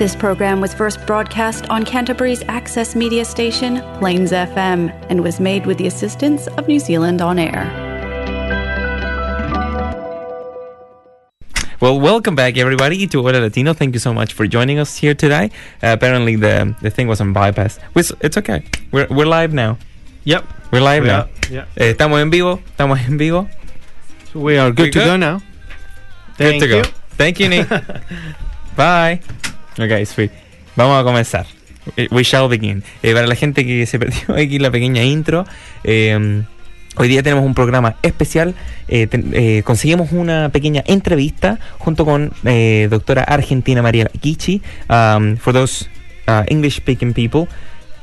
This program was first broadcast on Canterbury's access media station, Plains FM, and was made with the assistance of New Zealand On Air. Well, welcome back, everybody, to Hola Latino. Thank you so much for joining us here today. Uh, apparently, the the thing was on bypass. It's, it's okay. We're, we're live now. Yep. We're live We now. are, yeah. Eh, estamos en vivo. Estamos en vivo. So we are good We to good? go now. Good Thank to you. go. Thank you, Nick. Bye. Ok, sweet. Vamos a comenzar. Eh, We shall begin. Eh, para la gente que se perdió aquí la pequeña intro, eh, hoy día tenemos un programa especial. Eh, ten- eh, conseguimos una pequeña entrevista junto con eh, doctora Argentina María Kichi. Um, for those uh, English speaking people,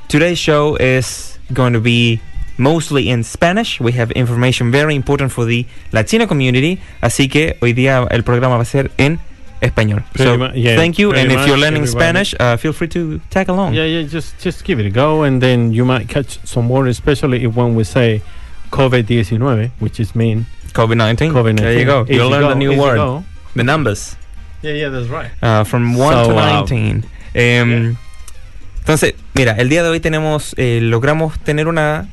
today's show is going to be mostly in Spanish. We have information very important for the Latino community. Así que hoy día el programa va a ser en español. Pretty so yeah, thank you. And if you're learning everybody. Spanish, uh, feel free to tag along. Yeah, yeah. Just just give it a go, and then you might catch some words, especially if when we say COVID-19, which is mean COVID-19. COVID-19. There you go. You'll learn go, the new word. go. The numbers. Yeah, yeah, that's right. Uh, from 1 So, to uh, 19. Em, Entonces, mira, el día de hoy tenemos, eh, logramos tener una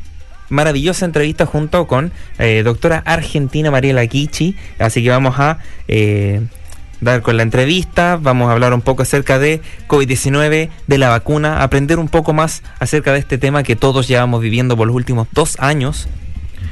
maravillosa entrevista junto con eh, doctora Argentina Mariela Kichi. Así que vamos a eh, dar con la entrevista, vamos a hablar un poco acerca de COVID-19, de la vacuna, aprender un poco más acerca de este tema que todos llevamos viviendo por los últimos dos años.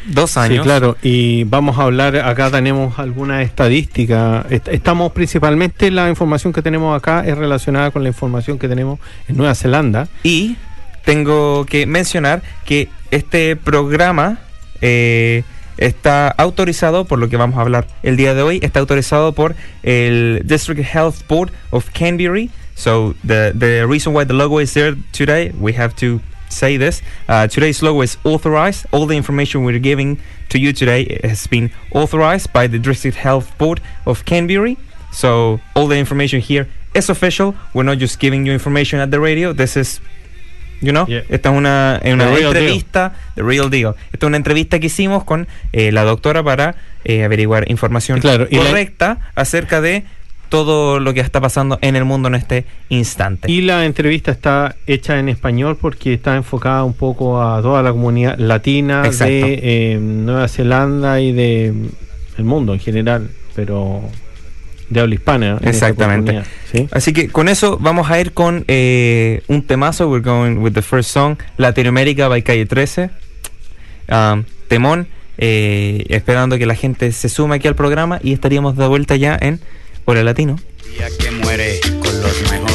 Dos años. Sí, claro. Y vamos a hablar, acá tenemos alguna estadística. Est- Estamos principalmente, la información que tenemos acá es relacionada con la información que tenemos en Nueva Zelanda. Y tengo que mencionar que este programa eh, está autorizado, por lo que vamos a hablar el día de hoy, está autorizado por el District Health Board of Canterbury. So the, the reason why the logo is there today, we have to say this. Uh, today's logo is authorized. All the information we're giving to you today has been authorized by the District Health Board of Canterbury. So all the information here is official. We're not just giving you information at the radio. This is You know? Yeah. Esta es una, una entrevista, the real deal. Esta es una entrevista que hicimos con eh, la doctora para eh, averiguar información Claro, y la- correcta acerca de todo lo que está pasando en el mundo en este instante. Y la entrevista está hecha en español porque está enfocada un poco a toda la comunidad latina Exacto. de eh, Nueva Zelanda y de el mundo en general, pero de habla hispana. Exactamente. Así que con eso vamos a ir con eh, un temazo. We're going with the first song, Latinoamérica by Calle 13. Um, temón, eh, esperando que la gente se sume aquí al programa y estaríamos de vuelta ya en Hola Latino. Día que muere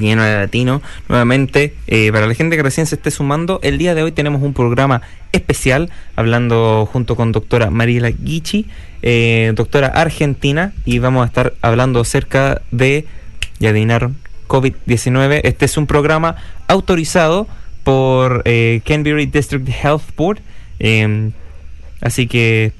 Nueva Latino. Nuevamente, eh, para la gente que recién se esté sumando, el día de hoy tenemos un programa especial hablando junto con doctora Mariela Guichi, eh, doctora argentina, y vamos a estar hablando acerca de, ya adivinaron, COVID-19. Este es un programa autorizado por eh, Canberra District Health Board. eh, así que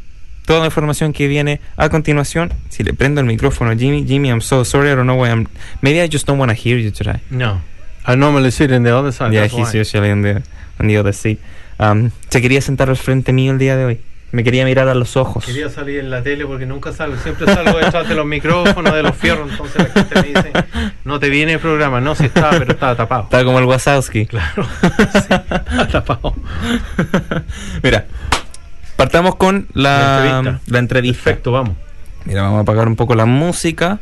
toda la información que viene a continuación, si le prendo el micrófono a Jimmy, Jimmy, I'm so sorry, I don't know why I'm. Maybe I just don't want to hear you today. No. I normally sit in the other side. yeah, he's why. usually on the, on the other seat. Um, se quería sentar al frente mío el día de hoy. Me quería mirar a los ojos. Quería salir en la tele porque nunca salgo, siempre salgo detrás de los micrófonos, de los fierros, entonces la gente me dice, no te viene el programa, no, si estaba, pero estaba tapado. Estaba como el Wazowski. Claro, sí, estaba tapado. Mira, partamos con la, La entrevista. la entrevista. Perfecto, vamos. Mira, vamos a apagar un poco la música.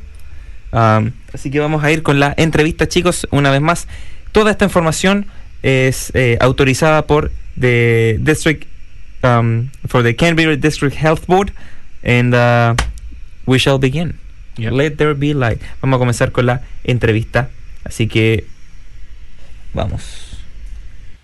Um, así que vamos a ir con la entrevista, chicos. Una vez más, toda esta información es eh, autorizada por the District, um, for the Canberra District Health Board, and uh, we shall begin. Yep. Let there be light. Vamos a comenzar con la entrevista. Así que vamos.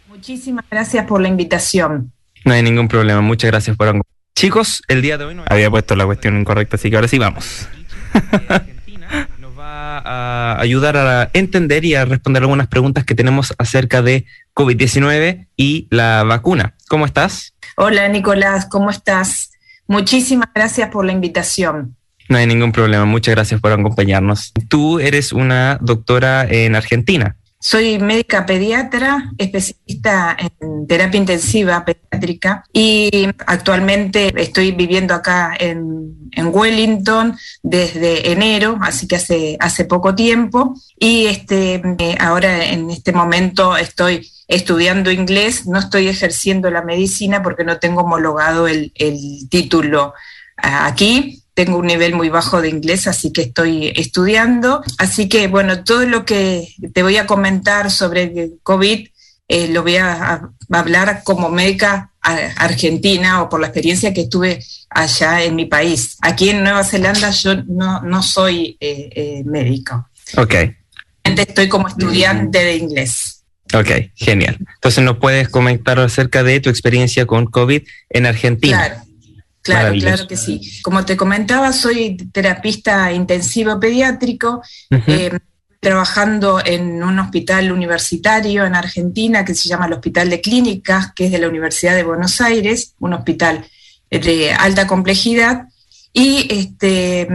Muchísimas gracias por la invitación. No hay ningún problema. Muchas gracias por acompañarnos. Chicos, el día de hoy no había puesto la cuestión incorrecta, así que ahora sí vamos. Nos va a ayudar a entender y a responder algunas preguntas que tenemos acerca de COVID-19 y la vacuna. ¿Cómo estás? Hola Nicolás, ¿cómo estás? Muchísimas gracias por la invitación. No hay ningún problema. Muchas gracias por acompañarnos. Tú eres una doctora en Argentina. Soy médica pediatra, especialista en terapia intensiva pediátrica y actualmente estoy viviendo acá en, Wellington desde enero, así que hace, hace poco tiempo. Y este, eh, ahora en este momento estoy estudiando inglés, no estoy ejerciendo la medicina porque no tengo homologado el, el título ah, aquí, tengo un nivel muy bajo de inglés, así que estoy estudiando. Así que, bueno, todo lo que te voy a comentar sobre el COVID eh, lo voy a, a, hablar como médica argentina o por la experiencia que tuve allá en mi país. Aquí en Nueva Zelanda yo no, no soy eh, eh, médico. Ok. Estoy como estudiante de inglés. Ok, genial. Entonces, ¿nos puedes comentar acerca de tu experiencia con COVID en Argentina? Claro. Claro, claro que sí. Como te comentaba, soy terapista intensivo pediátrico, uh -huh. eh, trabajando en un hospital universitario en Argentina que se llama el Hospital de Clínicas, que es de la Universidad de Buenos Aires, un hospital de alta complejidad. Y este,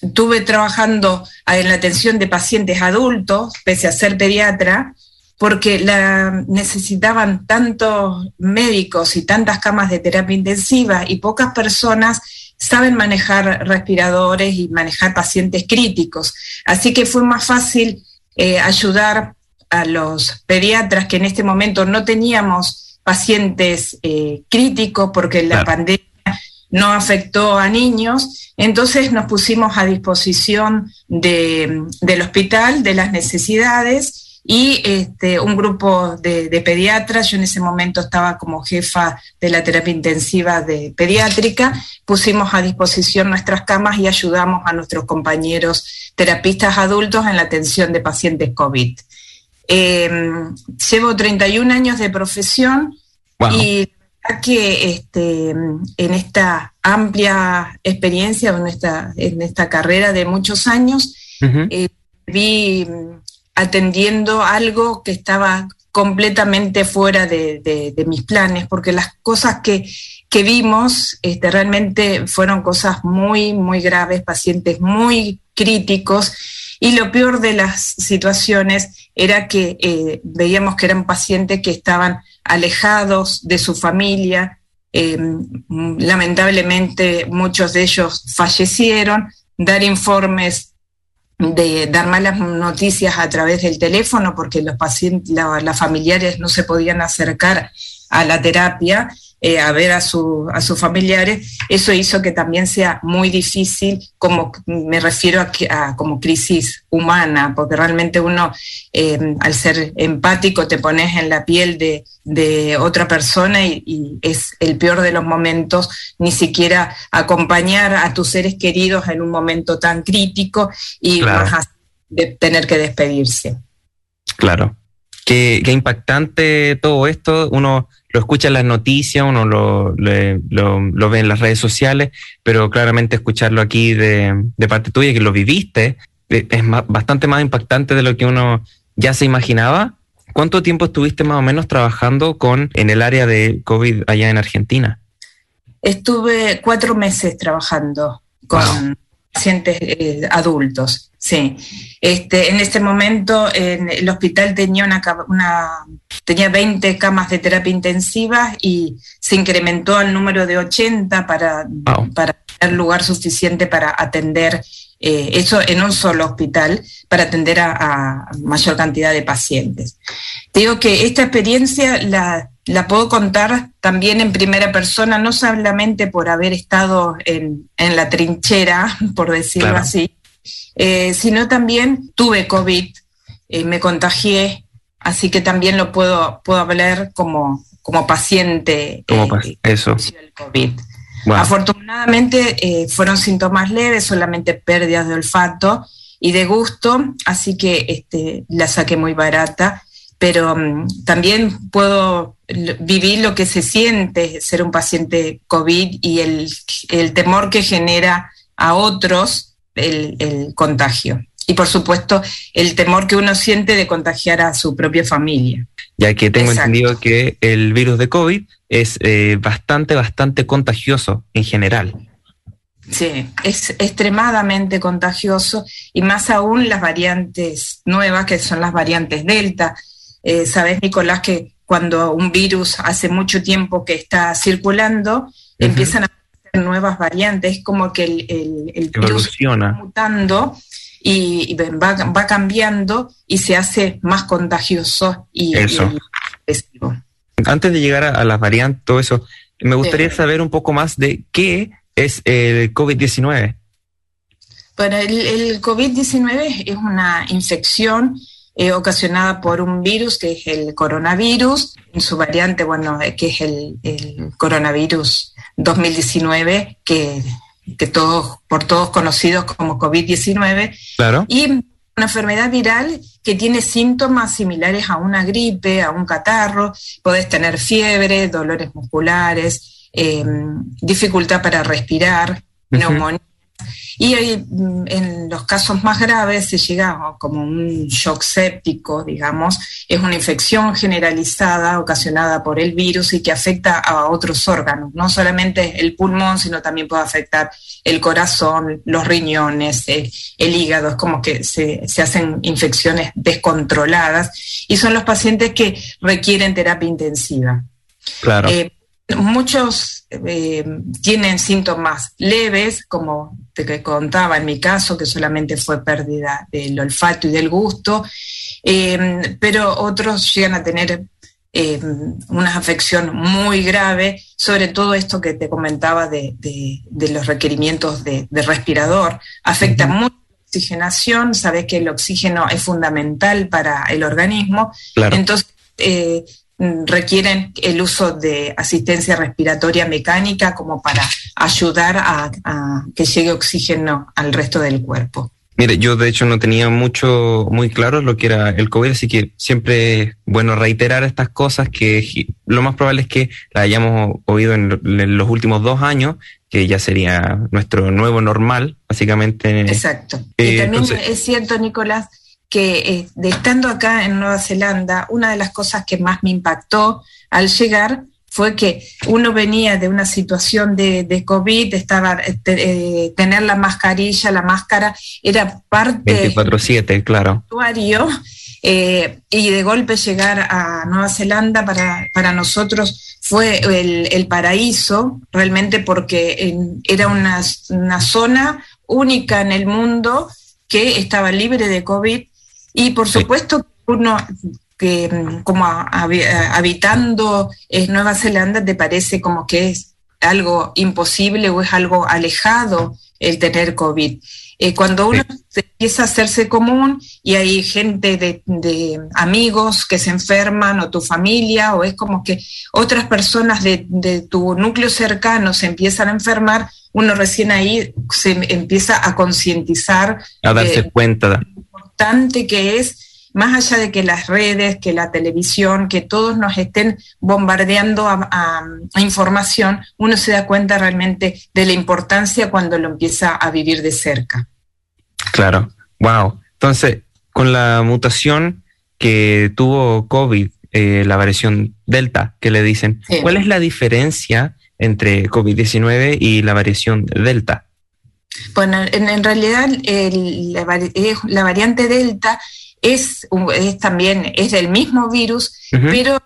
estuve trabajando en la atención de pacientes adultos, pese a ser pediatra, porque la, necesitaban tantos médicos y tantas camas de terapia intensiva y pocas personas saben manejar respiradores y manejar pacientes críticos. Así que fue más fácil eh, ayudar a los pediatras que en este momento no teníamos pacientes eh, críticos porque la pandemia no afectó a niños, entonces nos pusimos a disposición de, del hospital, de las necesidades, y este, un grupo de, de, pediatras, yo en ese momento estaba como jefa de la terapia intensiva de pediátrica, pusimos a disposición nuestras camas y ayudamos a nuestros compañeros terapistas adultos en la atención de pacientes COVID. Eh, llevo 31 años de profesión wow. y que este, en esta amplia experiencia, en esta, en esta carrera de muchos años, uh -huh. eh, vi atendiendo algo que estaba completamente fuera de, mis planes, porque las cosas que, que vimos este, realmente fueron cosas muy, muy graves, pacientes muy críticos, y lo peor de las situaciones era que eh, veíamos que eran pacientes que estaban alejados de su familia, eh, lamentablemente muchos de ellos fallecieron, dar informes de dar malas noticias a través del teléfono porque los pacientes, la, las familiares no se podían acercar a la terapia, eh, a ver a, su, a sus familiares, eso hizo que también sea muy difícil, como me refiero a, a como crisis humana, porque realmente uno, eh, al ser empático, te pones en la piel de, de otra persona y, y, es el peor de los momentos, ni siquiera acompañar a tus seres queridos en un momento tan crítico y claro. más de tener que despedirse. Claro. Qué, qué impactante todo esto. Uno lo escucha en las noticias, uno lo, lo, lo, ve en las redes sociales, pero claramente escucharlo aquí de, de parte tuya, que lo viviste, eh, es más, bastante más impactante de lo que uno ya se imaginaba. ¿Cuánto tiempo estuviste más o menos trabajando con en el área de COVID allá en Argentina? Estuve cuatro meses trabajando con wow. Pacientes eh, adultos, sí. Este, en este momento en el hospital tenía, una, una, tenía 20 camas de terapia intensiva y se incrementó al número de 80 para, wow. para tener lugar suficiente para atender eh, eso en un solo hospital, para atender a, a, mayor cantidad de pacientes. Te digo que esta experiencia la, la puedo contar también en primera persona, no solamente por haber estado en, en la trinchera, por decirlo claro. así, eh, sino también tuve COVID, eh, me contagié, así que también lo puedo, puedo hablar como, como paciente. Como eh, eso. Del COVID. Afortunadamente fueron síntomas leves, solamente pérdidas de olfato y de gusto, así que este, la saqué muy barata, pero um, también puedo vivir lo que se siente ser un paciente COVID y el, el temor que genera a otros el, el, contagio. Y por supuesto, el temor que uno siente de contagiar a su propia familia. Ya que tengo Exacto. entendido que el virus de COVID es eh, bastante, bastante contagioso en general. Sí, es extremadamente contagioso y más aún las variantes nuevas, que son las variantes Delta. Eh, Sabes, Nicolás, que cuando un virus hace mucho tiempo que está circulando, empiezan a aparecer nuevas variantes, es como que el, el, el virus está mutando y, y va, va, cambiando y se hace más contagioso y, eso. y Antes de llegar a, a las variantes, todo eso, me gustaría sí. saber un poco más de qué es el COVID-19? Bueno, el, el COVID-19 es una infección eh, ocasionada por un virus que es el coronavirus, en su variante, bueno, eh, que es el, el coronavirus 2019, que, que todos, por todos conocidos como COVID-19. Claro. Y una enfermedad viral que tiene síntomas similares a una gripe, a un catarro, podés tener fiebre, dolores musculares, eh, dificultad para respirar, neumonía. Uh -huh. Y en los casos más graves se llega como un shock séptico, digamos, es una infección generalizada ocasionada por el virus y que afecta a otros órganos, no solamente el pulmón, sino también puede afectar el corazón, los riñones, el, el hígado, es como que se, se, hacen infecciones descontroladas y son los pacientes que requieren terapia intensiva. Claro. Eh, Muchos eh, tienen síntomas leves, como te contaba en mi caso, que solamente fue pérdida del olfato y del gusto, eh, pero otros llegan a tener eh, una afección muy grave, sobre todo esto que te comentaba de, de, de los requerimientos de, de respirador. Afecta uh -huh. mucho la oxigenación, sabes que el oxígeno es fundamental para el organismo, claro. entonces eh, requieren el uso de asistencia respiratoria mecánica como para ayudar a, a, que llegue oxígeno al resto del cuerpo. Mire, yo de hecho no tenía mucho, muy claro lo que era el COVID, así que siempre es bueno reiterar estas cosas que lo más probable es que la hayamos oído en, en los últimos dos años, que ya sería nuestro nuevo normal, básicamente. Exacto. Eh, y también entonces, es cierto, Nicolás, que eh, de estando acá en Nueva Zelanda, una de las cosas que más me impactó al llegar fue que uno venía de una situación de, de COVID, estaba eh, tener la mascarilla, la máscara, era parte 24/7, claro. Eh, y de golpe llegar a Nueva Zelanda para, para nosotros fue el, el paraíso, realmente porque en, era una, una zona única en el mundo que estaba libre de COVID y por supuesto, uno que como habitando en Nueva Zelanda te parece como que es algo imposible o es algo alejado el tener COVID. Eh, cuando uno sí. empieza a hacerse común y hay gente de, de, amigos que se enferman o tu familia o es como que otras personas de, de tu núcleo cercano se empiezan a enfermar, uno recién ahí se empieza a concientizar. A darse eh, cuenta importante que es, más allá de que las redes, que la televisión, que todos nos estén bombardeando a, a, a, información, uno se da cuenta realmente de la importancia cuando lo empieza a vivir de cerca. Claro, wow. Entonces, con la mutación que tuvo COVID, eh, la variación Delta, que le dicen, sí. ¿cuál es la diferencia entre COVID-19 y la variación Delta? Bueno, en, en realidad el, la, la, variante Delta es, es, también es del mismo virus, uh -huh. pero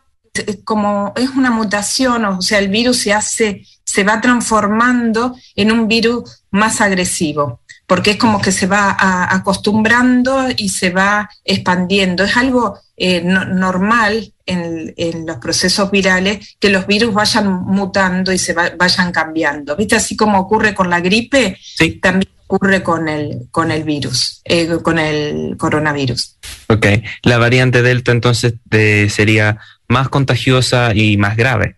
como es una mutación, o sea, el virus se hace, se va transformando en un virus más agresivo, porque es como que se va a, acostumbrando y se va expandiendo. Es algo eh, no, normal en, en, los procesos virales que los virus vayan mutando y se va, vayan cambiando. ¿Viste? Así como ocurre con la gripe, sí. también ocurre con el, con el virus, eh, con el coronavirus. Ok, la variante Delta entonces de, sería más contagiosa y más grave.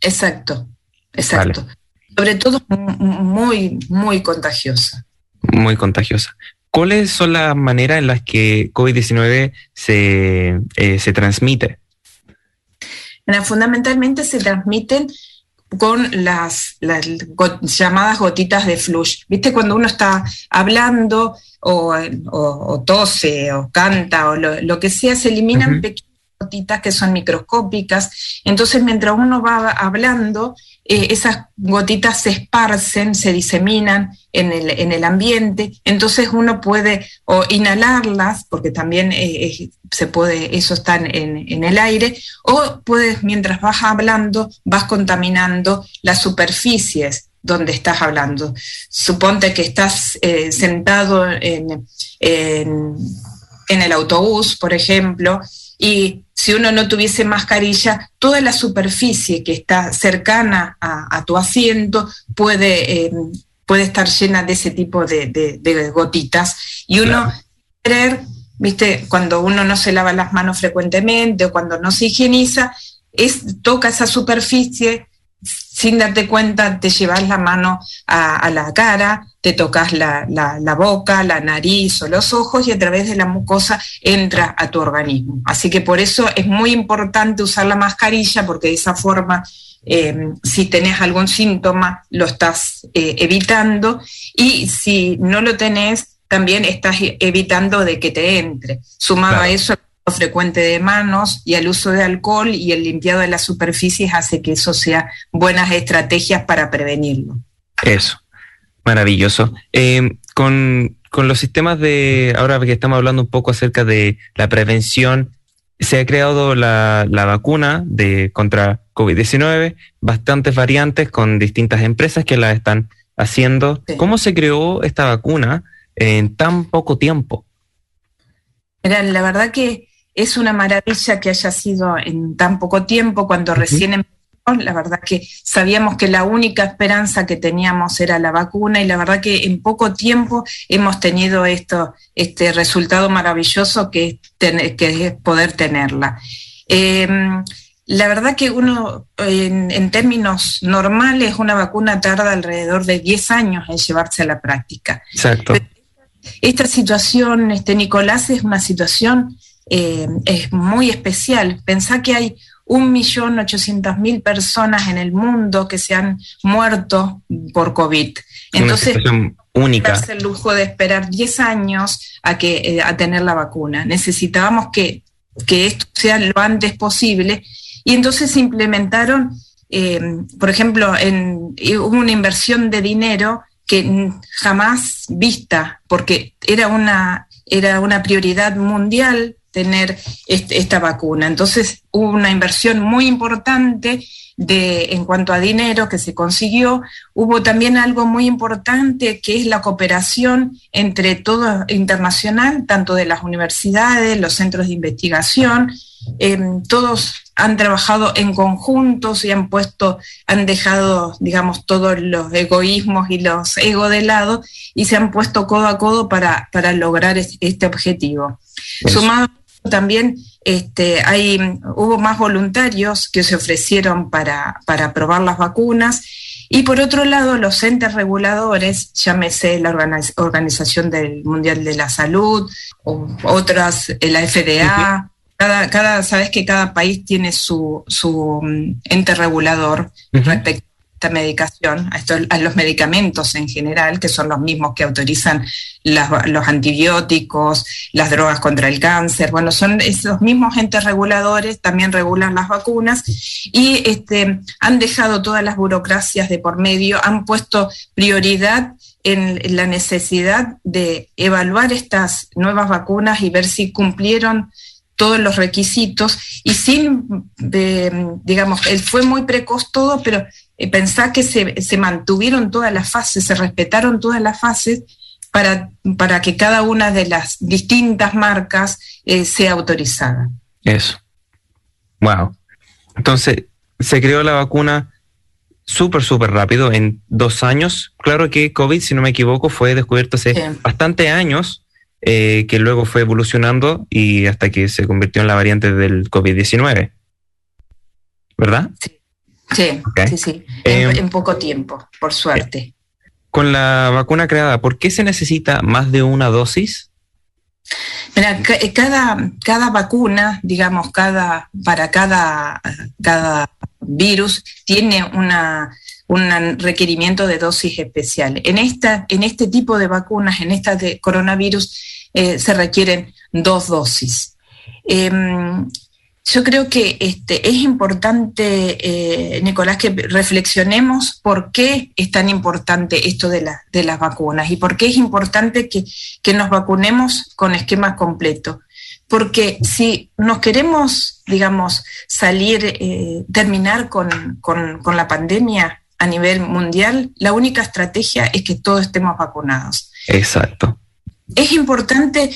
Exacto, exacto. Vale. Sobre todo muy, muy contagiosa. Muy contagiosa. ¿Cuáles son las maneras en las que COVID-19 se, eh, se transmite? Bueno, fundamentalmente se transmiten con las, las got llamadas gotitas de flush. ¿Viste? Cuando uno está hablando o, o, o tose o canta o lo, lo, que sea, se eliminan uh -huh. pequeñas gotitas que son microscópicas. Entonces, mientras uno va hablando, eh, esas gotitas se esparcen, se diseminan en el, en el, ambiente, entonces uno puede o inhalarlas, porque también eh, se puede, eso está en, en, el aire, o puedes, mientras vas hablando, vas contaminando las superficies donde estás hablando. Suponte que estás eh, sentado en, en, en el autobús, por ejemplo, y si uno no tuviese mascarilla, toda la superficie que está cercana a, tu asiento puede, eh, puede estar llena de ese tipo de, gotitas. Y uno creer, viste, cuando uno no se lava las manos frecuentemente o cuando no se higieniza, es, toca esa superficie sin darte cuenta, te llevas la mano a, la cara, te tocas la, boca, la nariz o los ojos y a través de la mucosa entra a tu organismo. Así que por eso es muy importante usar la mascarilla porque de esa forma, em, si tenés algún síntoma, lo estás eh, evitando y si no lo tenés, también estás evitando de que te entre. Sumado a eso, frecuente de manos y el uso de alcohol y el limpiado de las superficies hace que eso sea buenas estrategias para prevenirlo. Eso, maravilloso. Eh, con, los sistemas de, ahora que estamos hablando un poco acerca de la prevención, se ha creado la, vacuna de contra COVID-19, bastantes variantes con distintas empresas que la están haciendo. ¿Cómo se creó esta vacuna en tan poco tiempo? Mira, la verdad que es una maravilla que haya sido en tan poco tiempo, cuando recién empezó, la verdad que sabíamos que la única esperanza que teníamos era la vacuna y la verdad que en poco tiempo hemos tenido esto, este resultado maravilloso que es, que es poder tenerla. Em, la verdad que uno, en, términos normales, una vacuna tarda alrededor de 10 años en llevarse a la práctica. Exacto. esta situación, este Nicolás, es una situación eh, es muy especial. Pensá que hay un millón ochocientos mil personas en el mundo que se han muerto por COVID. Entonces, única. darse el lujo de esperar 10 años a, que, eh, a tener la vacuna. Necesitábamos que, que, esto sea lo antes posible y entonces se implementaron, eh, por ejemplo, en, hubo una inversión de dinero que jamás vista, porque era una, era una prioridad mundial tener esta vacuna. Entonces hubo una inversión muy importante de, en cuanto a dinero que se consiguió. Hubo también algo muy importante que es la cooperación entre todo internacional, tanto de las universidades, los centros de investigación. Em, todos han trabajado en conjuntos y han puesto, han dejado, digamos, todos los egoísmos y los egos de lado y se han puesto codo a codo para, para lograr este objetivo. Sumado también este, hay, hubo más voluntarios que se ofrecieron para, para probar las vacunas. Y por otro lado, los entes reguladores, llámese la Organización del Mundial de la Salud, o otras, la FDA, cada, cada, sabes que cada país tiene su, su mm, ente regulador respecto esta medicación, a, a, los medicamentos en general, que son los mismos que autorizan los antibióticos, las drogas contra el cáncer. Bueno, son esos mismos entes reguladores, también regulan las vacunas y este, han dejado todas las burocracias de por medio, han puesto prioridad en la necesidad de evaluar estas nuevas vacunas y ver si cumplieron todos los requisitos y sin, digamos, fue muy precoz todo, pero eh, pensar que se, mantuvieron todas las fases, se respetaron todas las fases para, para que cada una de las distintas marcas eh, sea autorizada. Eso. Wow. Entonces, se creó la vacuna súper, súper rápido, en dos años. Claro que COVID, si no me equivoco, fue descubierto hace bastantes bastante años, eh, que luego fue evolucionando y hasta que se convirtió en la variante del COVID-19. ¿Verdad? Sí. Sí, sí, sí, en, em, poco tiempo, por suerte. Con la vacuna creada, ¿por qué se necesita más de una dosis? Mira, eh, cada, cada vacuna, digamos, cada, para cada, cada virus tiene una, un requerimiento de dosis especial. En, esta, en este tipo de vacunas, en esta de coronavirus, eh, se requieren dos dosis. Em, yo creo que este, es importante, eh, Nicolás, que reflexionemos por qué es tan importante esto de, de las vacunas y por qué es importante que, nos vacunemos con esquema completo. Porque si nos queremos, digamos, salir, eh, terminar con, con la pandemia a nivel mundial, la única estrategia es que todos estemos vacunados. Exacto. Es importante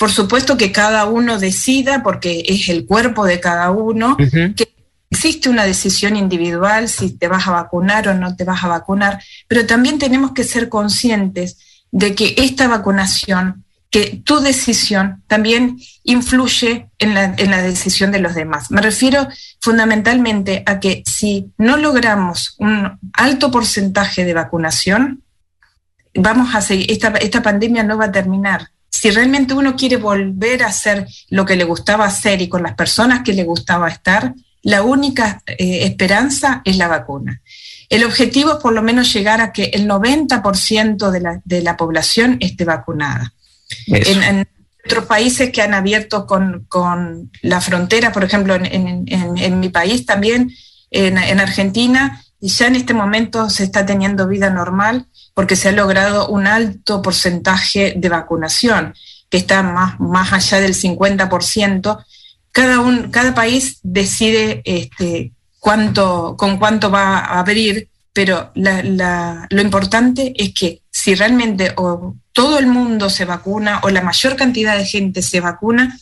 por supuesto que cada uno decida, porque es el cuerpo de cada uno, que existe una decisión individual si te vas a vacunar o no te vas a vacunar, pero también tenemos que ser conscientes de que esta vacunación, que tu decisión también influye en la, en la decisión de los demás. Me refiero fundamentalmente a que si no logramos un alto porcentaje de vacunación, vamos a seguir, esta, esta pandemia no va a terminar si realmente uno quiere volver a hacer lo que le gustaba hacer y con las personas que le gustaba estar, la única eh, esperanza es la vacuna. El objetivo es por lo menos llegar a que el 90% de la, de la, población esté vacunada. En, otros países que han abierto con, con la frontera, por ejemplo, en, en mi país también, en, Argentina, y ya en este momento se está teniendo vida normal, porque se ha logrado un alto porcentaje de vacunación, que está más, más allá del 50%. Cada, un, cada país decide este, cuánto, con cuánto va a abrir, pero lo importante es que si realmente todo el mundo se vacuna o la mayor cantidad de gente se vacuna,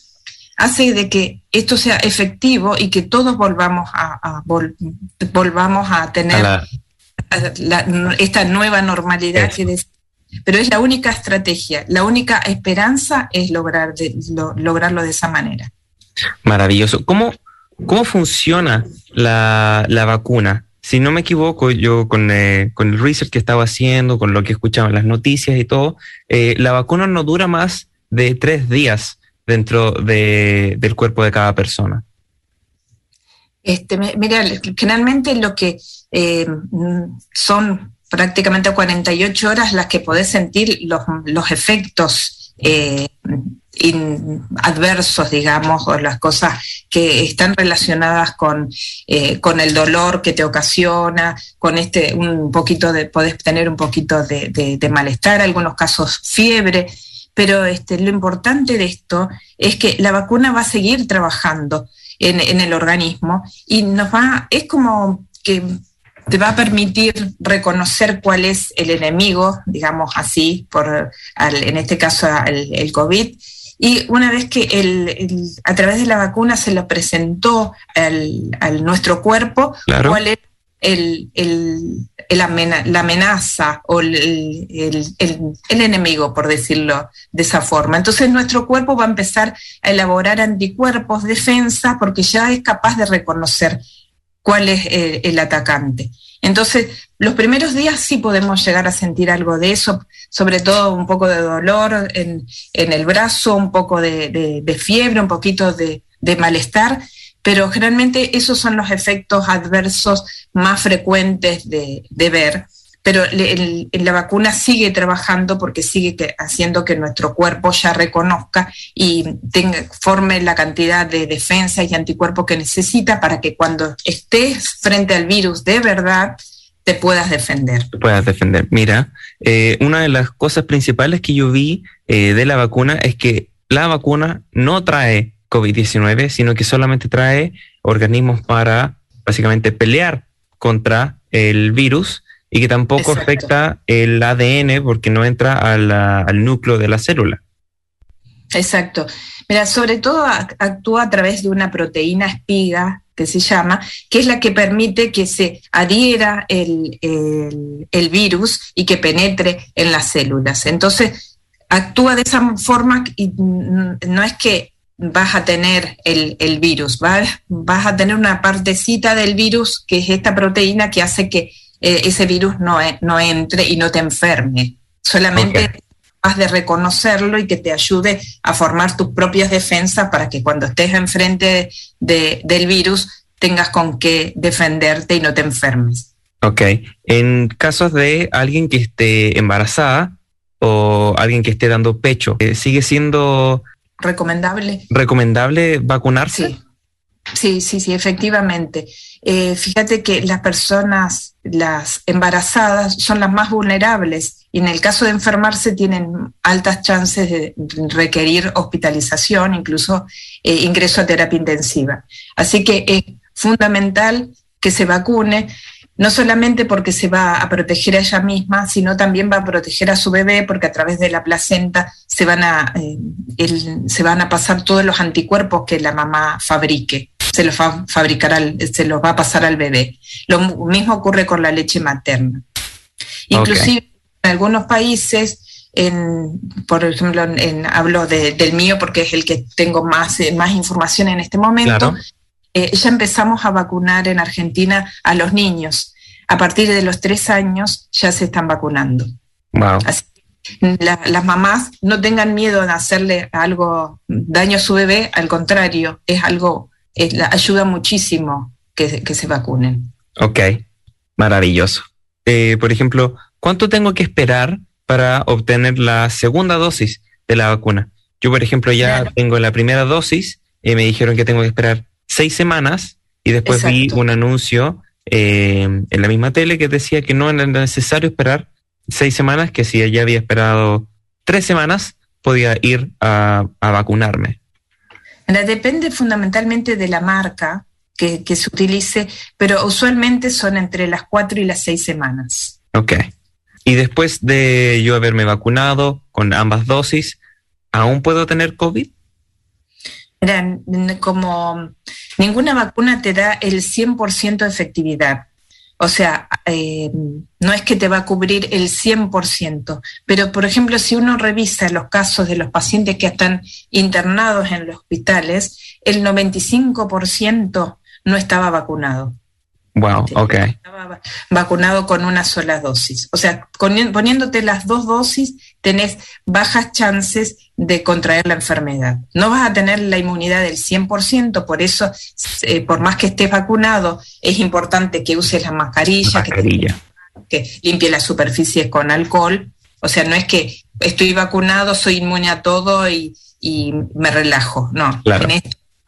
hace de que esto sea efectivo y que todos volvamos a, volvamos a tener esta nueva normalidad pero es la única estrategia, la única esperanza es lograr lograrlo de esa manera. Maravilloso. ¿Cómo, cómo funciona la, vacuna? Si no me equivoco, yo con, eh, con, el research que estaba haciendo, con lo que escuchaba en las noticias y todo, eh, la vacuna no dura más de tres días dentro del cuerpo de cada persona. Este, mira, generalmente lo que eh, son prácticamente 48 horas las que podés sentir los, efectos eh, adversos, digamos, o las cosas que están relacionadas con, eh, con el dolor que te ocasiona, con este, un poquito de, podés tener un poquito de, de malestar, algunos casos fiebre, pero este, lo importante de esto es que la vacuna va a seguir trabajando en, el organismo y nos va, es como que te va a permitir reconocer cuál es el enemigo, digamos así, por en este caso el, COVID. Y una vez que el, a través de la vacuna se lo presentó al, nuestro cuerpo, cuál es el, la amenaza o el, enemigo, por decirlo de esa forma. Entonces nuestro cuerpo va a empezar a elaborar anticuerpos, defensa, porque ya es capaz de reconocer cuál es eh, el, atacante. Entonces, los primeros días sí podemos llegar a sentir algo de eso, sobre todo un poco de dolor en, el brazo, un poco de, fiebre, un poquito de, de malestar, pero generalmente esos son los efectos adversos más frecuentes de, ver. Pero la vacuna sigue trabajando porque sigue haciendo que nuestro cuerpo ya reconozca y tenga, forme la cantidad de defensa y anticuerpos que necesita para que cuando estés frente al virus de verdad, te puedas defender. Te puedas defender. Mira, eh, una de las cosas principales que yo vi eh, de la vacuna es que la vacuna no trae COVID-19, sino que solamente trae organismos para básicamente pelear contra el virus y que tampoco afecta el ADN porque no entra al núcleo de la célula. Exacto. Mira, sobre todo actúa a través de una proteína espiga que se llama, que es la que permite que se adhiera el, el virus y que penetre en las células. Entonces, actúa de esa forma y no es que vas a tener el, virus, vas, vas, a tener una partecita del virus que es esta proteína que hace que eh, ese virus no, e, no, entre y no te enferme. Solamente vas de reconocerlo y que te ayude a formar tus propias defensas para que cuando estés enfrente de, del virus tengas con qué defenderte y no te enfermes. Ok. En casos de alguien que esté embarazada o alguien que esté dando pecho, eh, ¿sigue siendo recomendable. ¿Recomendable vacunarse? Sí. Sí, sí, sí, efectivamente. Eh, fíjate que las personas, las embarazadas, son las más vulnerables y en el caso de enfermarse tienen altas chances de requerir hospitalización, incluso eh, ingreso a terapia intensiva. Así que es fundamental que se vacune no solamente porque se va a proteger a ella misma, sino también va a proteger a su bebé, porque a través de la placenta se van a, eh, se van a pasar todos los anticuerpos que la mamá fabrique, se los va a fabricar se los va a pasar al bebé. Lo mismo ocurre con la leche materna. Inclusive en algunos países, en, por ejemplo, en, hablo del mío porque es el que tengo más, eh, más información en este momento. Eh, ya empezamos a vacunar en Argentina a los niños. A partir de los tres años ya se están vacunando. Así las mamás no tengan miedo de hacerle algo, daño a su bebé, al contrario, es algo, ayuda muchísimo que, se vacunen. Ok, maravilloso. Eh, por ejemplo, ¿cuánto tengo que esperar para obtener la segunda dosis de la vacuna? Yo, por ejemplo, ya tengo la primera dosis y me dijeron que tengo que esperar seis semanas y después vi un anuncio eh, en la misma tele que decía que no era necesario esperar seis semanas, que si ya había esperado tres semanas, podía ir a, vacunarme. Depende fundamentalmente de la marca que, que, se utilice, pero usualmente son entre las cuatro y las seis semanas. Ok. Y después de yo haberme vacunado con ambas dosis, ¿aún puedo tener COVID? Mira, como ninguna vacuna te da el 100% de efectividad. O sea, eh, no es que te va a cubrir el 100%, pero por ejemplo, si uno revisa los casos de los pacientes que están internados en los hospitales, el 95% no estaba vacunado. Wow, ok. Estaba vacunado con una sola dosis. O sea, poniéndote las dos dosis, tenés bajas chances de contraer la enfermedad. No vas a tener la inmunidad del 100%, por eso, eh, por más que estés vacunado, es importante que uses la mascarilla, Que, limpie las superficies con alcohol. O sea, no es que estoy vacunado, soy inmune a todo y, me relajo. No, claro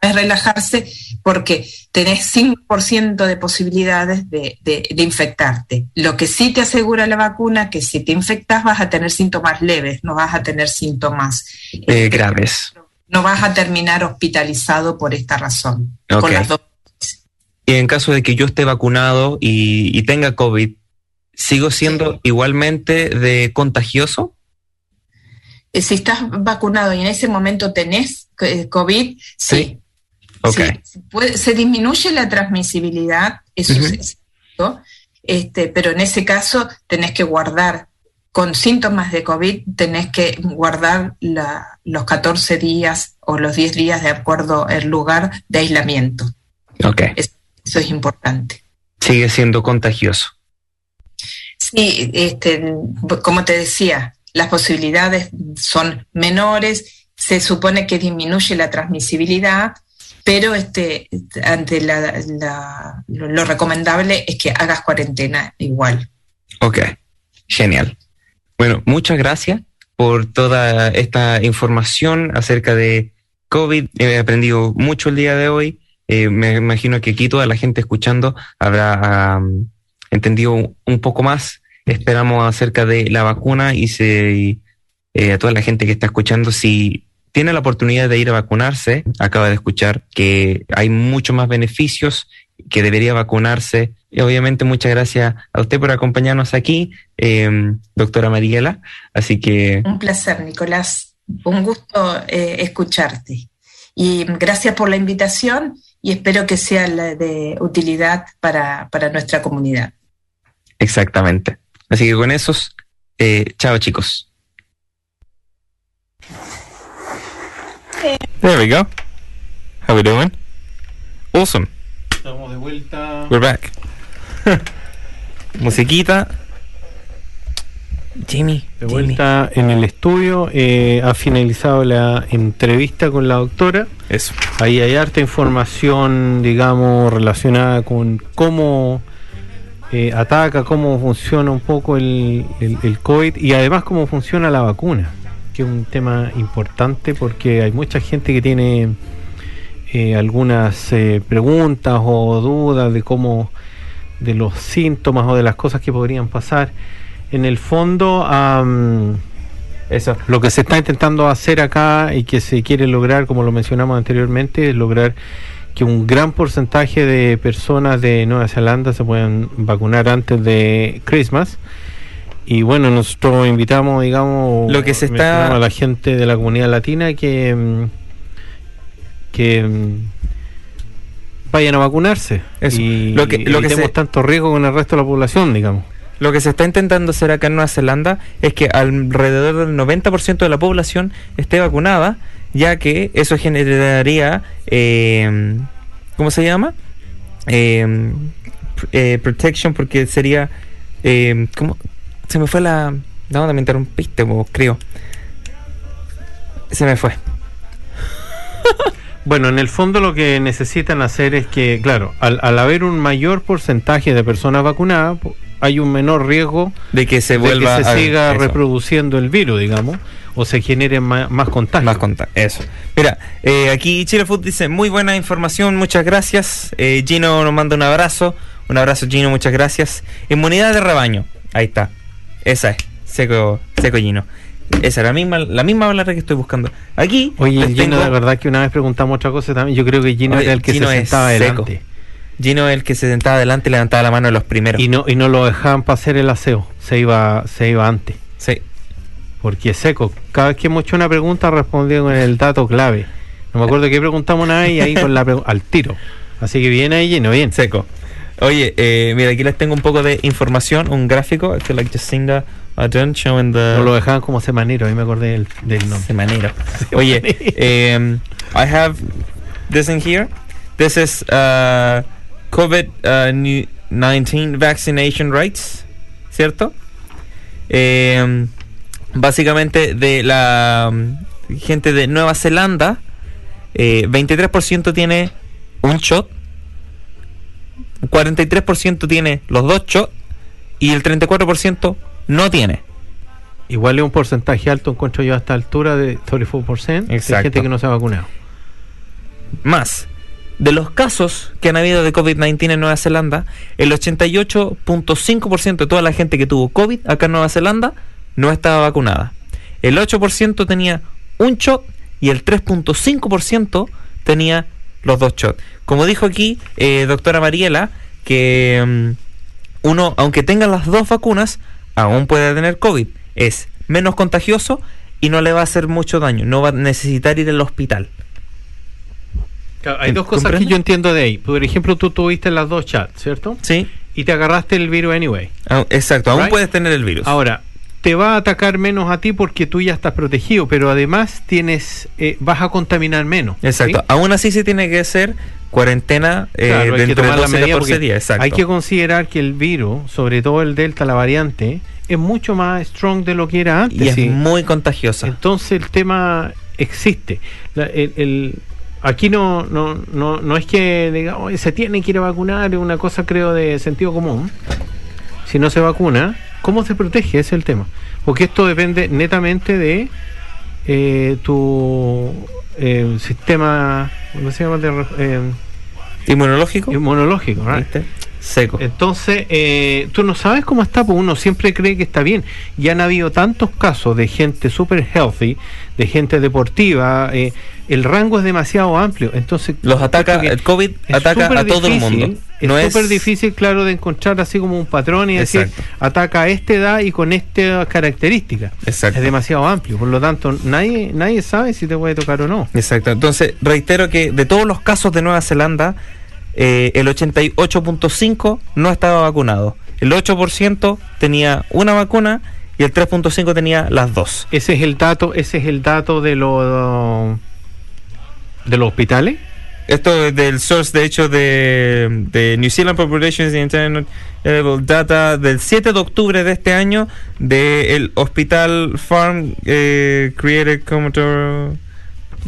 es relajarse porque tenés 5% de posibilidades de, infectarte. Lo que sí te asegura la vacuna que si te infectas vas a tener síntomas leves, no vas a tener síntomas eh, graves. No vas a terminar hospitalizado por esta razón. y en caso de que yo esté vacunado y, tenga COVID, ¿sigo siendo igualmente de contagioso? Eh, si estás vacunado y en ese momento tenés eh, COVID, sí. Se disminuye la transmisibilidad, eso es este, pero en ese caso tenés que guardar, con síntomas de COVID, tenés que guardar los 14 días o los 10 días de acuerdo al lugar de aislamiento. Ok. eso es importante. Sigue siendo contagioso. Sí, este, como te decía, las posibilidades son menores, se supone que disminuye la transmisibilidad, pero este, ante la, lo recomendable es que hagas cuarentena igual. Ok, genial. Bueno, muchas gracias por toda esta información acerca de COVID. He aprendido mucho el día de hoy. Eh, me imagino que aquí toda la gente escuchando habrá entendido un, poco más. Esperamos acerca de la vacuna y, se, eh, a toda la gente que está escuchando, si tiene la oportunidad de ir a vacunarse, acaba de escuchar que hay muchos más beneficios, que debería vacunarse. Y obviamente muchas gracias a usted por acompañarnos aquí, em, doctora Mariela. Así que... Un placer, Nicolás. Un gusto eh, escucharte. Y gracias por la invitación y espero que sea de utilidad para, para nuestra comunidad. Exactamente. Así que con esos, eh, chao chicos. There we go. How we doing? Awesome. Estamos de vuelta. We're back. Musiquita. Jimmy. De vuelta en el estudio. Eh, ha finalizado la entrevista con la doctora. Eso. Ahí hay harta información, digamos, relacionada con cómo eh, ataca, cómo funciona un poco el, el COVID y además cómo funciona la vacuna que es un tema importante porque hay mucha gente que tiene eh, algunas eh, preguntas o dudas de cómo, de los síntomas o de las cosas que podrían pasar. En el fondo, am, Eso. lo que se está intentando hacer acá y que se quiere lograr, como lo mencionamos anteriormente, es lograr que un gran porcentaje de personas de Nueva Zelanda se puedan vacunar antes de Christmas. Y bueno, nosotros invitamos, digamos, Lo que se está- a la gente de la comunidad latina que, mm, que mm, vayan a vacunarse. Eso. Y Lo que- lo que se- tanto riesgo con el resto de la población, digamos. Lo que se está intentando hacer acá en Nueva Zelanda es que alrededor del 90% de la población esté vacunada, ya que eso generaría, eh, ¿cómo se llama? Eh, pr- eh, protection, porque sería, eh, ¿cómo? Se me fue la... No, me interrumpiste, vos, creo. Se me fue. Bueno, en el fondo lo que necesitan hacer es que, claro, al, al haber un mayor porcentaje de personas vacunadas, hay un menor riesgo De que se de vuelva que se a- siga eso. reproduciendo el virus, digamos, o se genere ma- más, contagios. Más contar, eso. Mira, eh, aquí Chile Food dice, muy buena información, muchas gracias. Eh, Gino nos manda un abrazo. Un abrazo Gino, muchas gracias. Inmunidad de rebaño, ahí está. Esa es, seco, seco Gino. Esa es la misma, la misma palabra que estoy buscando. Aquí Oye, el Gino, tengo- de verdad que una vez preguntamos otra cosa también. Yo creo que Gino Oye, era el que Gino se sentaba seco. adelante. Gino es el que se sentaba adelante y levantaba la mano de los primeros. Y no, y no lo dejaban para hacer el aseo. Se iba, se iba antes. Sí. Porque es seco. Cada vez que hemos hecho una pregunta respondió con el dato clave. No me acuerdo qué preguntamos una vez y ahí con la al tiro. Así que bien ahí, Gino, bien. Seco. Oye, eh, mira, aquí les tengo un poco de información, un gráfico. I feel like Jacinda Ardern showing the... No lo dejaban como semanero, ahí me acordé del, del nombre. Semanero. Oye, um, I have this in here. This is uh, COVID-19 vaccination rates, ¿cierto? Em, básicamente de la um, gente de Nueva Zelanda, eh, 23% tiene un shot, 43% tiene los dos shots y el 34% no tiene. Igual es un porcentaje alto, encuentro yo a esta altura de 34% de Exacto. gente que no se ha vacunado. Más, de los casos que han habido de COVID-19 en Nueva Zelanda, el 88.5% de toda la gente que tuvo COVID acá en Nueva Zelanda no estaba vacunada. El 8% tenía un shot y el 3.5% tenía los dos shots. Como dijo aquí eh, doctora Mariela, que mm, uno, aunque tenga las dos vacunas, aún puede tener COVID. Es menos contagioso y no le va a hacer mucho daño. No va a necesitar ir al hospital. hay dos cosas ¿Comprende? que yo entiendo de ahí. Por ejemplo, tú tuviste las dos chats, ¿cierto? ¿Sí? Y te agarraste el virus anyway. Ah, Exacto, aún Right. puedes tener el virus. Ahora, te va a atacar menos a ti porque tú ya estás protegido, pero además tienes, eh, vas a contaminar menos. Exacto, ¿sí? aún así se tiene que hacer cuarentena eh, Claro, hay que dentro de tomar las 12 medidas 14 porque días. Exacto. Hay que considerar que el virus, sobre todo el Delta, la variante, es mucho más strong de lo que era antes. y es sí. muy contagiosa. Entonces el tema existe. La- el, el- aquí no, no, no, no es que diga, "Oye, se tiene que ir a vacunar, es una cosa creo de sentido común. Si no se vacuna, ¿cómo se protege? Ese es el tema. Porque esto depende netamente de eh, tu eh, sistema, ¿cómo se llama? De eh, Inmunológico. inmunológico. Seco. Entonces, eh, tú no sabes cómo está, pues uno siempre cree que está bien. Y han habido tantos casos de gente super healthy, de gente deportiva, eh, el rango es demasiado amplio. Entonces, Los ataca, el COVID ataca a todo el difícil, Es súper difícil, claro, de encontrar así como un patrón y decir, ataca a esta edad y con estas características. Exacto. Es demasiado amplio. Por lo tanto, nadie, nadie sabe si te puede tocar o no. Exacto. Entonces, reitero que de todos los casos de Nueva Zelanda, eh, el 88.5 no estaba vacunado. El 8% tenía una vacuna y el 3.5 tenía las dos. Ese es el dato, ese es el dato de los de los hospitales. Esto es del source, de hecho, de, de New Zealand Populations Internet Available Data del 7 de octubre de este año del Hospital Farm eh, Created Commodore.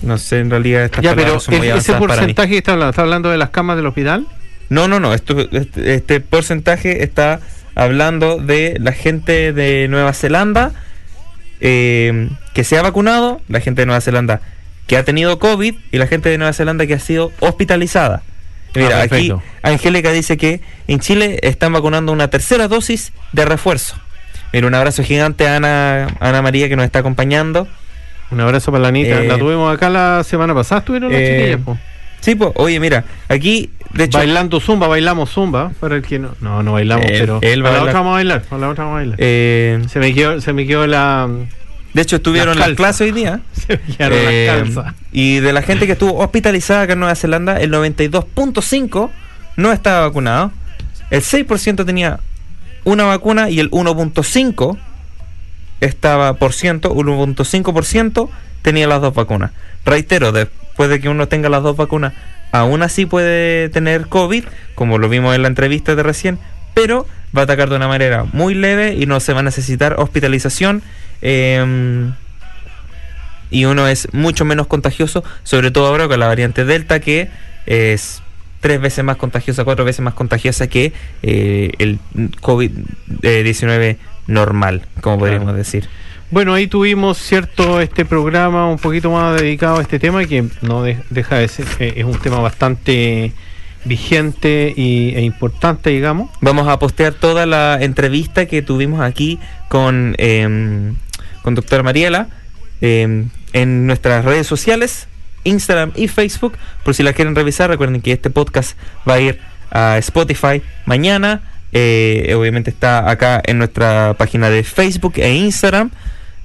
No sé, en realidad estas Ya, pero son muy el- ese avanzadas para mí. porcentaje que está hablando, ¿está hablando de las camas del hospital? No, no, no. Esto, este, este porcentaje está hablando de la gente de Nueva Zelanda eh, que se ha vacunado, la gente de Nueva Zelanda que ha tenido COVID y la gente de Nueva Zelanda que ha sido hospitalizada. Mira, Ah, aquí. Angélica dice que en Chile están vacunando una tercera dosis de refuerzo. Mira, un abrazo gigante a Ana, Ana María que nos está acompañando. Un abrazo para la Anita. Eh, la tuvimos acá la semana pasada, estuvieron las eh, chiquillas, po. Sí, pues, oye, mira, aquí, de hecho, Bailando zumba, bailamos zumba. Para el que no. No, no bailamos, pero. él va para a la otra vamos a bailar. Para la otra vamos a bailar. eh, se, me quedó, se me quedó la. De hecho estuvieron calzas. clases hoy día. Se Eh, las y de la gente que estuvo hospitalizada acá en Nueva Zelanda, el 92.5 no estaba vacunado. El 6% tenía una vacuna y el 1.5 estaba por ciento, 1.5% tenía las dos vacunas. Reitero, después de que uno tenga las dos vacunas, aún así puede tener COVID, como lo vimos en la entrevista de recién, pero va a atacar de una manera muy leve y no se va a necesitar hospitalización. Em, y uno es mucho menos contagioso, sobre todo ahora con la variante Delta, que es tres veces más contagiosa, cuatro veces más contagiosa que eh, el COVID-19 normal, como podríamos decir. Bueno, ahí tuvimos cierto este programa un poquito más dedicado a este tema que no de- deja de ser, eh, es un tema bastante vigente y, e importante, digamos. Vamos a postear toda la entrevista que tuvimos aquí con, em, con doctora Mariela em, en nuestras redes sociales, Instagram y Facebook. Por si la quieren revisar, recuerden que este podcast va a ir a Spotify mañana. Eh, obviamente está acá en nuestra página de Facebook e Instagram.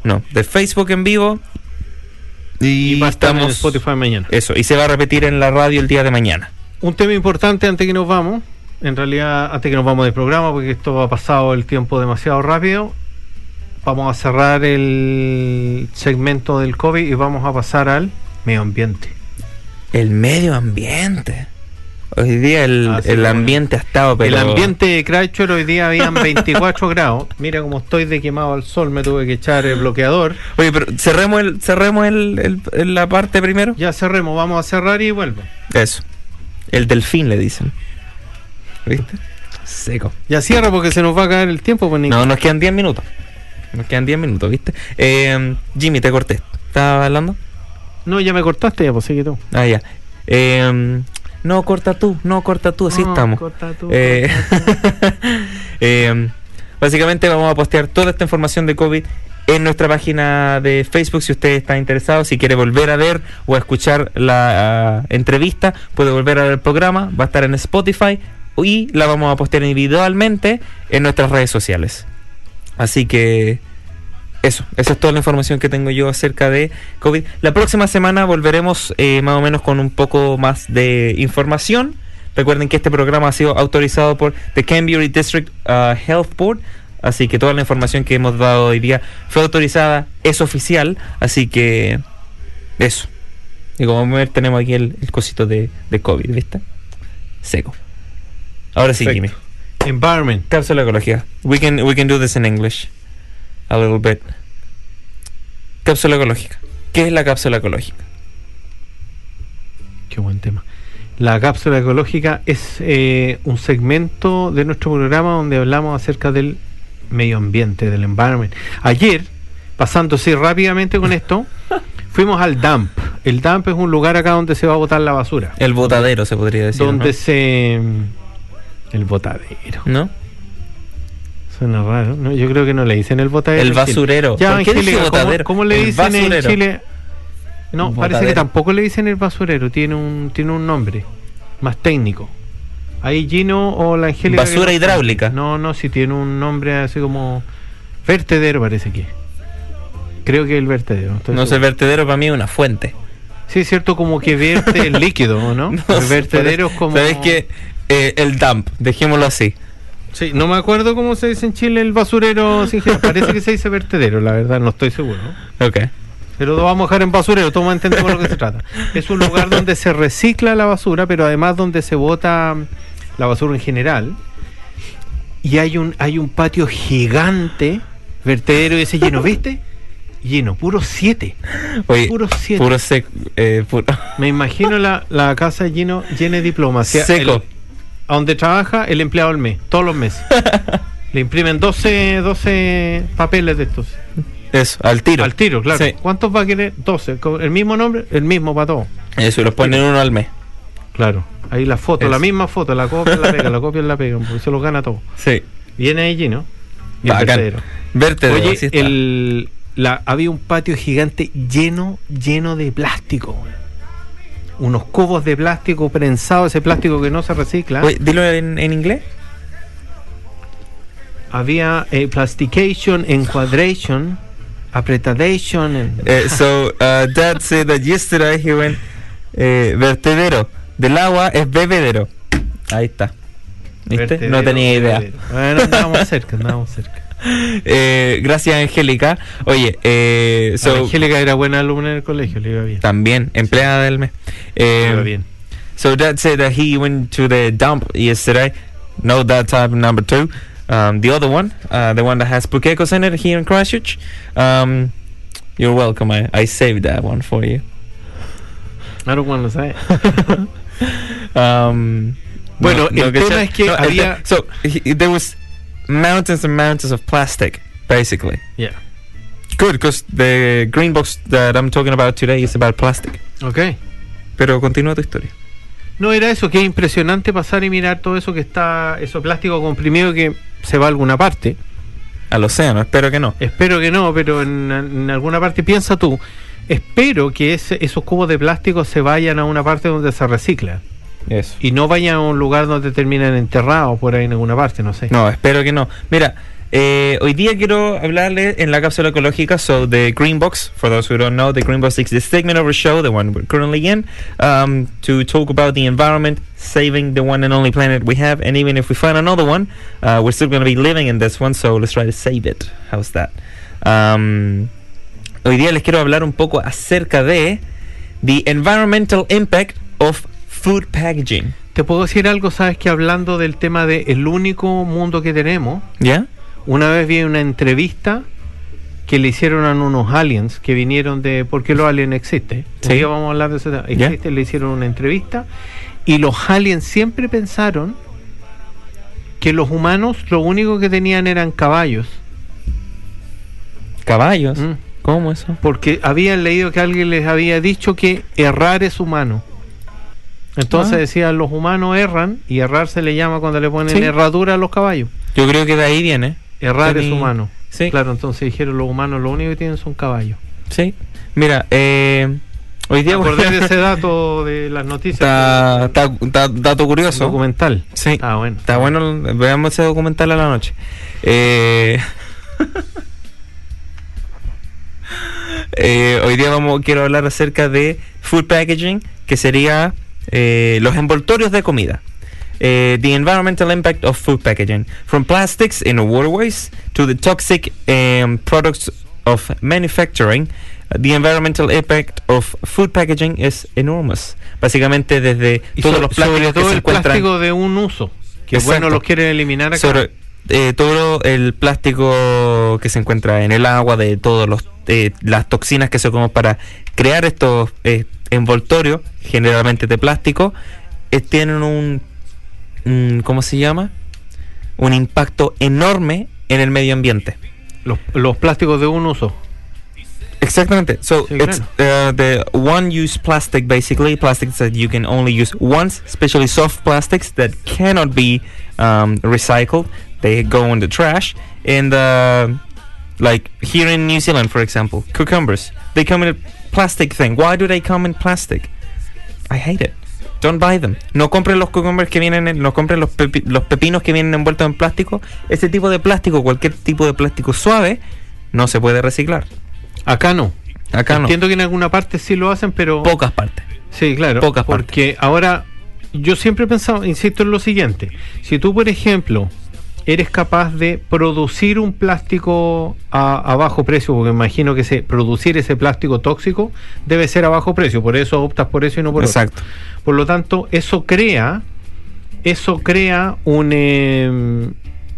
No, de Facebook en vivo. Y, Y va a estar en estamos- Spotify mañana. Eso, y se va a repetir en la radio el día de mañana. Un tema importante antes que nos vamos, en realidad antes que nos vamos del programa, porque esto ha pasado el tiempo demasiado rápido, vamos a cerrar el segmento del COVID y vamos a pasar al medio ambiente. El medio ambiente. Hoy día el, Ah, sí, el bueno. ambiente ha estado, pero... El ambiente de Chrysler hoy día habían 24 grados. Mira cómo estoy de quemado al sol, me tuve que echar el bloqueador. Oye, pero cerremos, el, cerremos el, el- la parte primero. Ya cerremos, vamos a cerrar y vuelvo. Eso. El delfín le dicen. ¿Viste? Seco. Ya cierra porque se nos va a caer el tiempo, pues. No, nos quedan 10 minutos. Nos quedan 10 minutos, ¿viste? Eh, Jimmy, te corté. ¿Estabas hablando? No, ya me cortaste, ya pues sigue tú. Ah, ya. Eh, no, corta tú, no, corta tú, así No, estamos. corta tú, Eh, eh, básicamente vamos a postear toda esta información de COVID en nuestra página de Facebook si usted está interesado, si quiere volver a ver o a escuchar la ah, entrevista, puede volver a ver el programa, va a estar en Spotify y la vamos a postear individualmente en nuestras redes sociales. Así que eso, esa es toda la información que tengo yo acerca de COVID. La próxima semana volveremos eh, más o menos con un poco más de información. Recuerden que este programa ha sido autorizado por the Canberra District uh, Health Board, así que toda la información que hemos dado hoy día fue autorizada, es oficial, así que eso. Y como ver, tenemos aquí el, el cosito de, de COVID, ¿viste? Seco. Ahora sí, Jimmy. Perfecto. Environment. Cápsula ecológica. We can, we can do this in English. A little bit. Cápsula ecológica. ¿Qué es la cápsula ecológica? Qué buen tema. La cápsula ecológica es eh, un segmento de nuestro programa donde hablamos acerca del medio ambiente, del environment. Ayer, pasando así rápidamente con esto, fuimos al dump. El dump es un lugar acá donde se va a botar la basura. El botadero, se podría decir. donde ¿no? se... El botadero. ¿No? Suena raro, ¿no? Yo creo que no le dicen el botadero. El basurero. Ya, ¿Por qué ¿cómo- le dicen en. Chile? No, parece que tampoco le dicen el basurero, tiene un, tiene un nombre más técnico. Ahí Gino o la Angélica. que Basura no- hidráulica. No, no, si tiene un nombre así como. Vertedero parece que. Creo que el vertedero. No sé, el vertedero para mí es una fuente. Sí, es cierto, como que vierte el líquido, ¿o ¿no? No el vertedero es como. ¿Sabes qué? Eh, el dump, dejémoslo así. Sí, no me acuerdo cómo se dice en Chile el basurero. sin general. Parece que se dice vertedero, la verdad, no estoy seguro. Ok. Pero lo vamos a dejar en basurero, todos entendemos lo que se trata. Es un lugar donde se recicla la basura, pero además donde se bota la basura en general. Y hay un, hay un patio gigante, vertedero y ese lleno, ¿viste? Lleno, puro siete. Oye, Puro siete. puro sec, eh, puro Me imagino la, la casa lleno, llena de diplomacia. seco. El- a donde trabaja el empleado al mes, todos los meses. Le imprimen 12, 12 papeles de estos. Eso, al tiro. Al tiro, claro. Sí. ¿Cuántos va a querer? 12. Con el mismo nombre, el mismo para todos. Eso, y los ponen uno al mes. Claro. Ahí la foto, Eso. la misma foto, la copia, la pega, la copia, la pega, porque se los gana todo. Sí. Viene allí, ¿no? Y vertedero. Verte Oye, el, la, había un patio gigante lleno, lleno de plástico. Unos cubos de plástico prensado, ese plástico que no se recicla. Oye, dilo en, en inglés. Había eh, plastication, enquadration, apretadation. en- Eh, so, uh, Dad said that yesterday he went eh, vertedero. Del agua es bebedero. Ahí está. ¿Viste? vertedero, no tenía idea. Bueno, andábamos cerca, andábamos cerca. Eh, gracias, Angélica. Oye, eh, so, Angélica era buena alumna en el colegio, le iba bien. también empleada del mes. Le iba Eh, bien. So Dad said that he went to the dump yesterday. No, that type number two. Um, the other one, uh, the one that has Pukekos in it here in Christchurch. Um, you're welcome. I, I saved that one for you. I don't wanna say. Um, Bueno, el tema es que había- so he- there was mountains and mountains of plastic, basically. Yeah. Good, because the green box that I'm talking about today is about plastic. Ok. Pero continúa tu historia. No, era eso, que es impresionante pasar y mirar todo eso que está, eso plástico comprimido que se va a alguna parte. Al océano, espero que no. Espero que no, pero en, en alguna parte piensa tú. Espero que ese- esos cubos de plástico se vayan a una parte donde se recicla Eso. y no vayan a un lugar donde terminan enterrados por ahí en alguna parte, no sé. No, espero que no. Mira, eh, hoy día quiero hablarle en la cápsula ecológica, so the Green Box, for those who don't know, the Green Box is the segment of our show, the one we're currently in, um, to talk about the environment, saving the one and only planet we have, and even if we find another one, uh, we're still going to be living in this one, so let's try to save it. How's that? Um, hoy día les quiero hablar un poco acerca de the environmental impact of food packaging. Te puedo decir algo, sabes que hablando del tema de el único mundo que tenemos, ¿Ya? Una vez vi una entrevista que le hicieron a unos aliens que vinieron de. porque los aliens existen. Sí. Vamos a hablar de eso. Ya. Existe, le hicieron una entrevista y los aliens siempre pensaron que los humanos lo único que tenían eran caballos. ¿Caballos? Mm. ¿Cómo eso? Porque habían leído que alguien les había dicho que errar es humano. Entonces Ah. decían los humanos erran y errar se le llama cuando le ponen Sí. herradura a los caballos. Yo creo que de ahí viene. Errar es humano. Sí. Claro, entonces dijeron los humanos lo único que tienen son caballos. Sí. Mira, eh, hoy día acordé de ese dato de las noticias. está, del- está- está- dato curioso. documental. Sí. Ah, bueno. Está bueno, veamos ese documental a la noche. Eh, eh, hoy día vamos, quiero hablar acerca de food packaging, que sería eh, los envoltorios de comida. Eh, the environmental impact of food packaging, from plastics in waterways to the toxic um, products of manufacturing. The environmental impact of food packaging is enormous. Básicamente desde Y todos so- los plásticos sobre que todo se el encuentran plástico de un uso. Que Exacto. bueno, los quieren eliminar acá. sobre eh, todo el plástico que se encuentra en el agua, de todas las toxinas que se comen para crear estos eh, envoltorios, generalmente de plástico, eh, tienen un, un- ¿cómo se llama? Un impacto enorme en el medio ambiente. los, los plásticos de un uso. Exactamente. So Sí, it's uh, the one-use plastic, basically plastics that you can only use once, especially soft plastics that cannot be um, recycled. They go in the trash. And uh, like here in New Zealand, for example, cucumbers they come in a plastic thing. Why do they come in plastic? I hate it. Don't buy them. No compren los cucumbers que vienen, en- no compren los, pepi- los pepinos que vienen envueltos en plástico. Ese tipo de plástico, cualquier tipo de plástico suave, no se puede reciclar. Acá no. Acá no. Entiendo que en alguna parte sí lo hacen, pero. Pocas partes. Sí, claro. Pocas porque ahora yo siempre he pensado, insisto en lo siguiente, si tú, por ejemplo, eres capaz de producir un plástico a, a bajo precio, porque imagino que se, producir ese plástico tóxico debe ser a bajo precio, por eso optas por eso y no por otro. Exacto. Por lo tanto, eso crea, eso crea un, eh,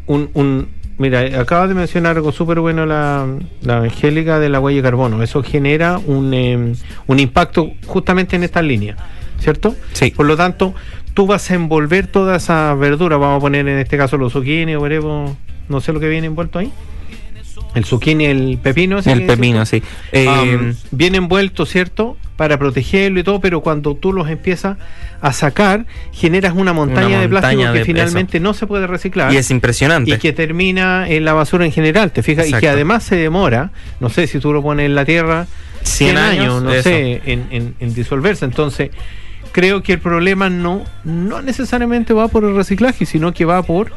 un, un- mira, acaba de mencionar algo súper bueno la, la Angélica de la huella de carbono. Eso genera un, eh, un impacto justamente en esta línea, ¿cierto? Sí. Por lo tanto, tú vas a envolver toda esa verdura, vamos a poner en este caso los zucchini o veremos, no sé lo que viene envuelto ahí. el zucchini, el pepino. ¿sí El pepino, sí. Eh, Um, viene envuelto, ¿cierto? Para protegerlo y todo, pero cuando tú los empiezas a sacar, generas una montaña, de plástico que finalmente no se puede reciclar. y es impresionante. y que termina en la basura en general, ¿te fijas? Y que además se demora, no sé si tú lo pones en la tierra, 100 años, no eso. sé, en, en- en disolverse. Entonces, creo que el problema no, no necesariamente va por el reciclaje, sino que va por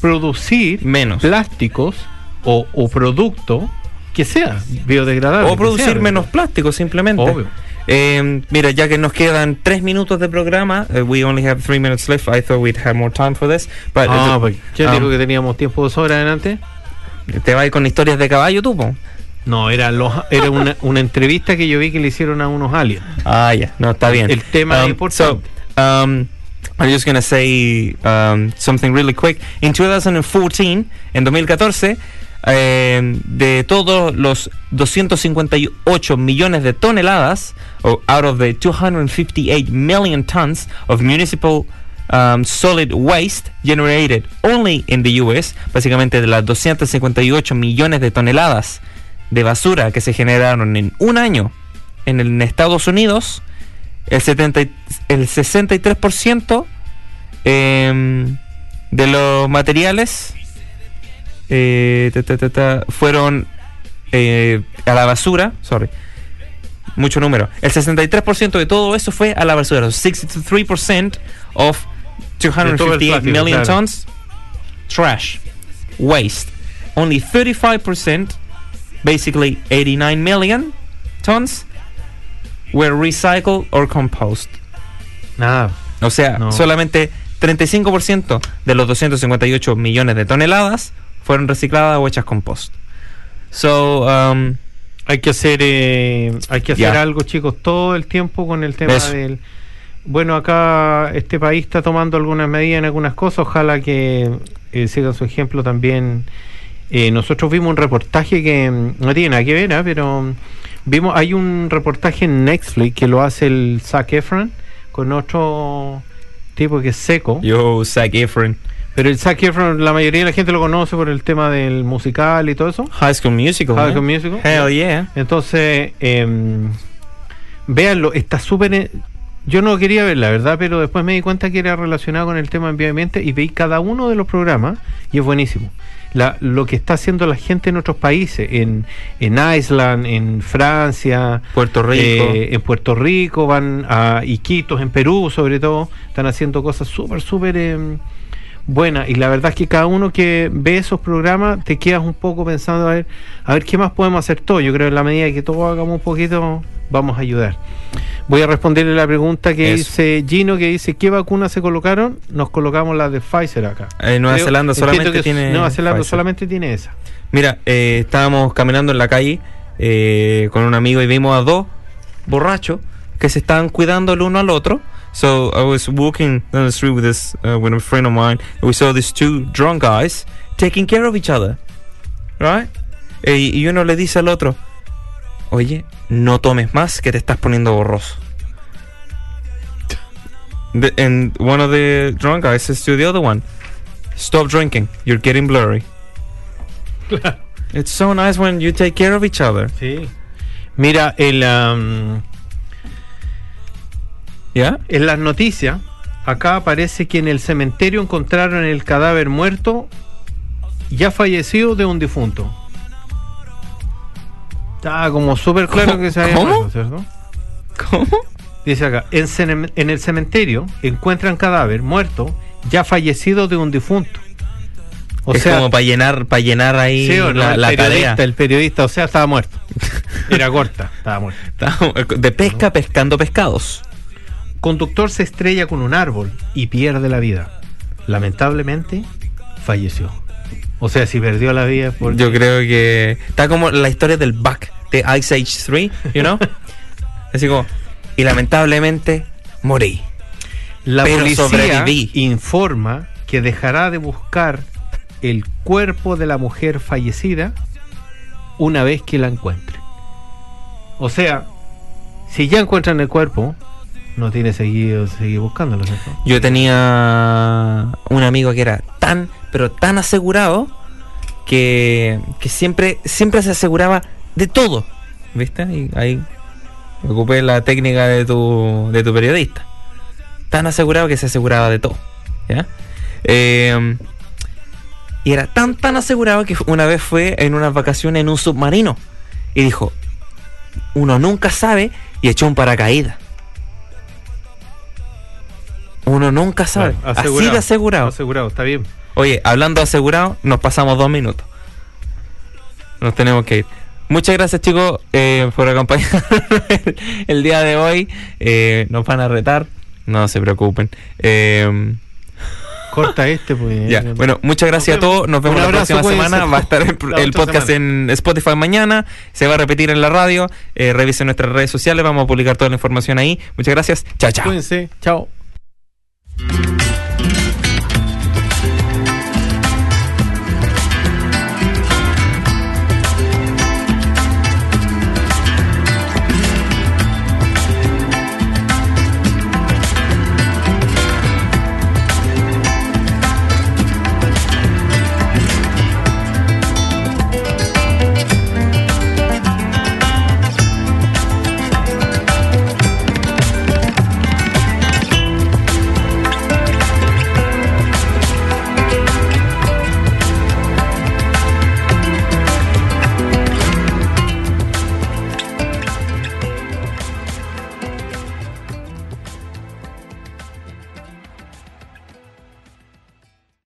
producir Menos. plásticos o, o producto que sea biodegradable. O producir sea menos plástico, simplemente. Obvio. Eh, mira, ya que nos quedan tres minutos de programa, eh, we only have three minutes left. I thought we'd have more time for this. But Ah, uh, pues, ¿quién um, dijo que teníamos tiempo de sobra adelante? te vas a ir con historias de caballo, tú, po? No, era, los, era una, una entrevista que yo vi que le hicieron a unos aliens. Ah, ya, no, está bien. El tema es Um, importante. So, um, I'm just going to say um, something really quick. In 2014, en 2014, eh, de todos los 258 millones de toneladas, o out of the 258 million tons of municipal um, solid waste generated only in the US, básicamente de las 258 millones de toneladas de basura que se generaron en un año en, el- en Estados Unidos, el, 70, y- el 63% em, de los materiales eh, ta, ta, ta, ta, fueron eh, a la basura, sorry, mucho número. El 63% de todo eso fue a la basura. 63% of De todo el 258 plástico, million claro. tons trash, waste. Only 35%, basically 89 million tons, were recycled or compost. Nada. O sea, No. solamente 35% de los 258 millones de toneladas fueron recicladas o hechas compost. So, um, Hay que hacer, eh, hay que hacer algo, chicos, todo el tiempo con el tema Eso. del. Bueno, acá este país está tomando algunas medidas en algunas cosas. Ojalá que eh, sigan su ejemplo también. Eh, nosotros vimos un reportaje que mm, no tiene nada que ver, ¿ah? pero mm, vimos hay un reportaje en Netflix que lo hace el Zac Efron con otro tipo que es seco. yo, Zac Efron, Pero el Zac Efron, la mayoría de la gente lo conoce por el tema del musical y todo eso. High School Musical. High. School Musical. Hell yeah. Entonces, eh, véanlo, está súper... eh, Yo no quería ver la verdad, pero después me di cuenta que era relacionado con el tema ambiente y veí cada uno de los programas y es buenísimo. La, lo que está haciendo la gente en otros países, en, en Island, en Francia, Puerto Rico. eh, en Puerto Rico, van a Iquitos, en Perú sobre todo, están haciendo cosas súper, súper eh, buenas. Y la verdad es que cada uno que ve esos programas te quedas un poco pensando a ver, a ver qué más podemos hacer todos. Yo creo que en la medida que todos hagamos un poquito, vamos a ayudar. Voy a responderle la pregunta que Eso. dice Gino, que dice, ¿qué vacunas se colocaron? Nos colocamos las de Pfizer acá. En Nueva Creo- Zelanda solamente que tiene Nueva Zelanda Pfizer. solamente tiene esa. Mira, eh, estábamos caminando en la calle eh, con un amigo y vimos a dos borrachos que se estaban cuidando el uno al otro. So I was walking down the street with this uh, with a friend of mine, and we saw these two drunk guys taking care of each other, right? Eh, y uno le dice al otro, oye, no tomes más que te estás poniendo borroso. The, and one of the drunk guys says to the other one, stop drinking, you're getting blurry. It's so nice when you take care of each other. Sí. Mira, el, am, ¿Ya? en las noticias, acá aparece que en el cementerio encontraron el cadáver muerto ya fallecido de un difunto. Está como súper claro que se había ¿Cómo? muerto, ¿cierto? ¿Cómo? Dice acá, en, el cementerio encuentran cadáver muerto ya fallecido de un difunto. O es sea, como para llenar, para llenar ahí sí o no, la, el la periodista, tarea. el periodista, o sea, estaba muerto. Era corta, estaba muerto. De pesca, pescando pescados. Conductor se estrella con un árbol y pierde la vida. Lamentablemente, falleció. O sea, si perdió la vida porque... Yo creo que está como la historia del Buck de Ice Age 3, you know? Así como, y lamentablemente morí. La pero policía sobreviví. informa que dejará de buscar el cuerpo de la mujer fallecida una vez que la encuentre. O sea, si ya encuentran el cuerpo, no tiene seguido seguir buscándolo. Yo tenía un amigo que era tan, pero tan asegurado que, que siempre, siempre se aseguraba de todo. ¿Viste? Y ahí ocupé la técnica de tu, de tu periodista. Tan asegurado que se aseguraba de todo. ¿Ya? Eh, y era tan, tan asegurado que una vez fue en unas vacaciones en un submarino. Y dijo, uno nunca sabe y echó un paracaídas. Uno nunca sabe. Claro, Así de asegurado. Asegurado, está bien. Oye, hablando de asegurado, nos pasamos dos minutos. Nos tenemos que ir. Muchas gracias chicos eh, por acompañarnos el, el día de hoy. Eh, nos van a retar, no se preocupen. Eh, Corta este, pues. ya, bueno, muchas gracias a todos. Nos vemos la próxima semana. Va a estar el, podcast semana. en Spotify mañana. Se va a repetir en la radio. Revisen nuestras redes sociales. Vamos a publicar toda la información ahí. Muchas gracias. Chao, chao. Cuídense. Chao. Thank you.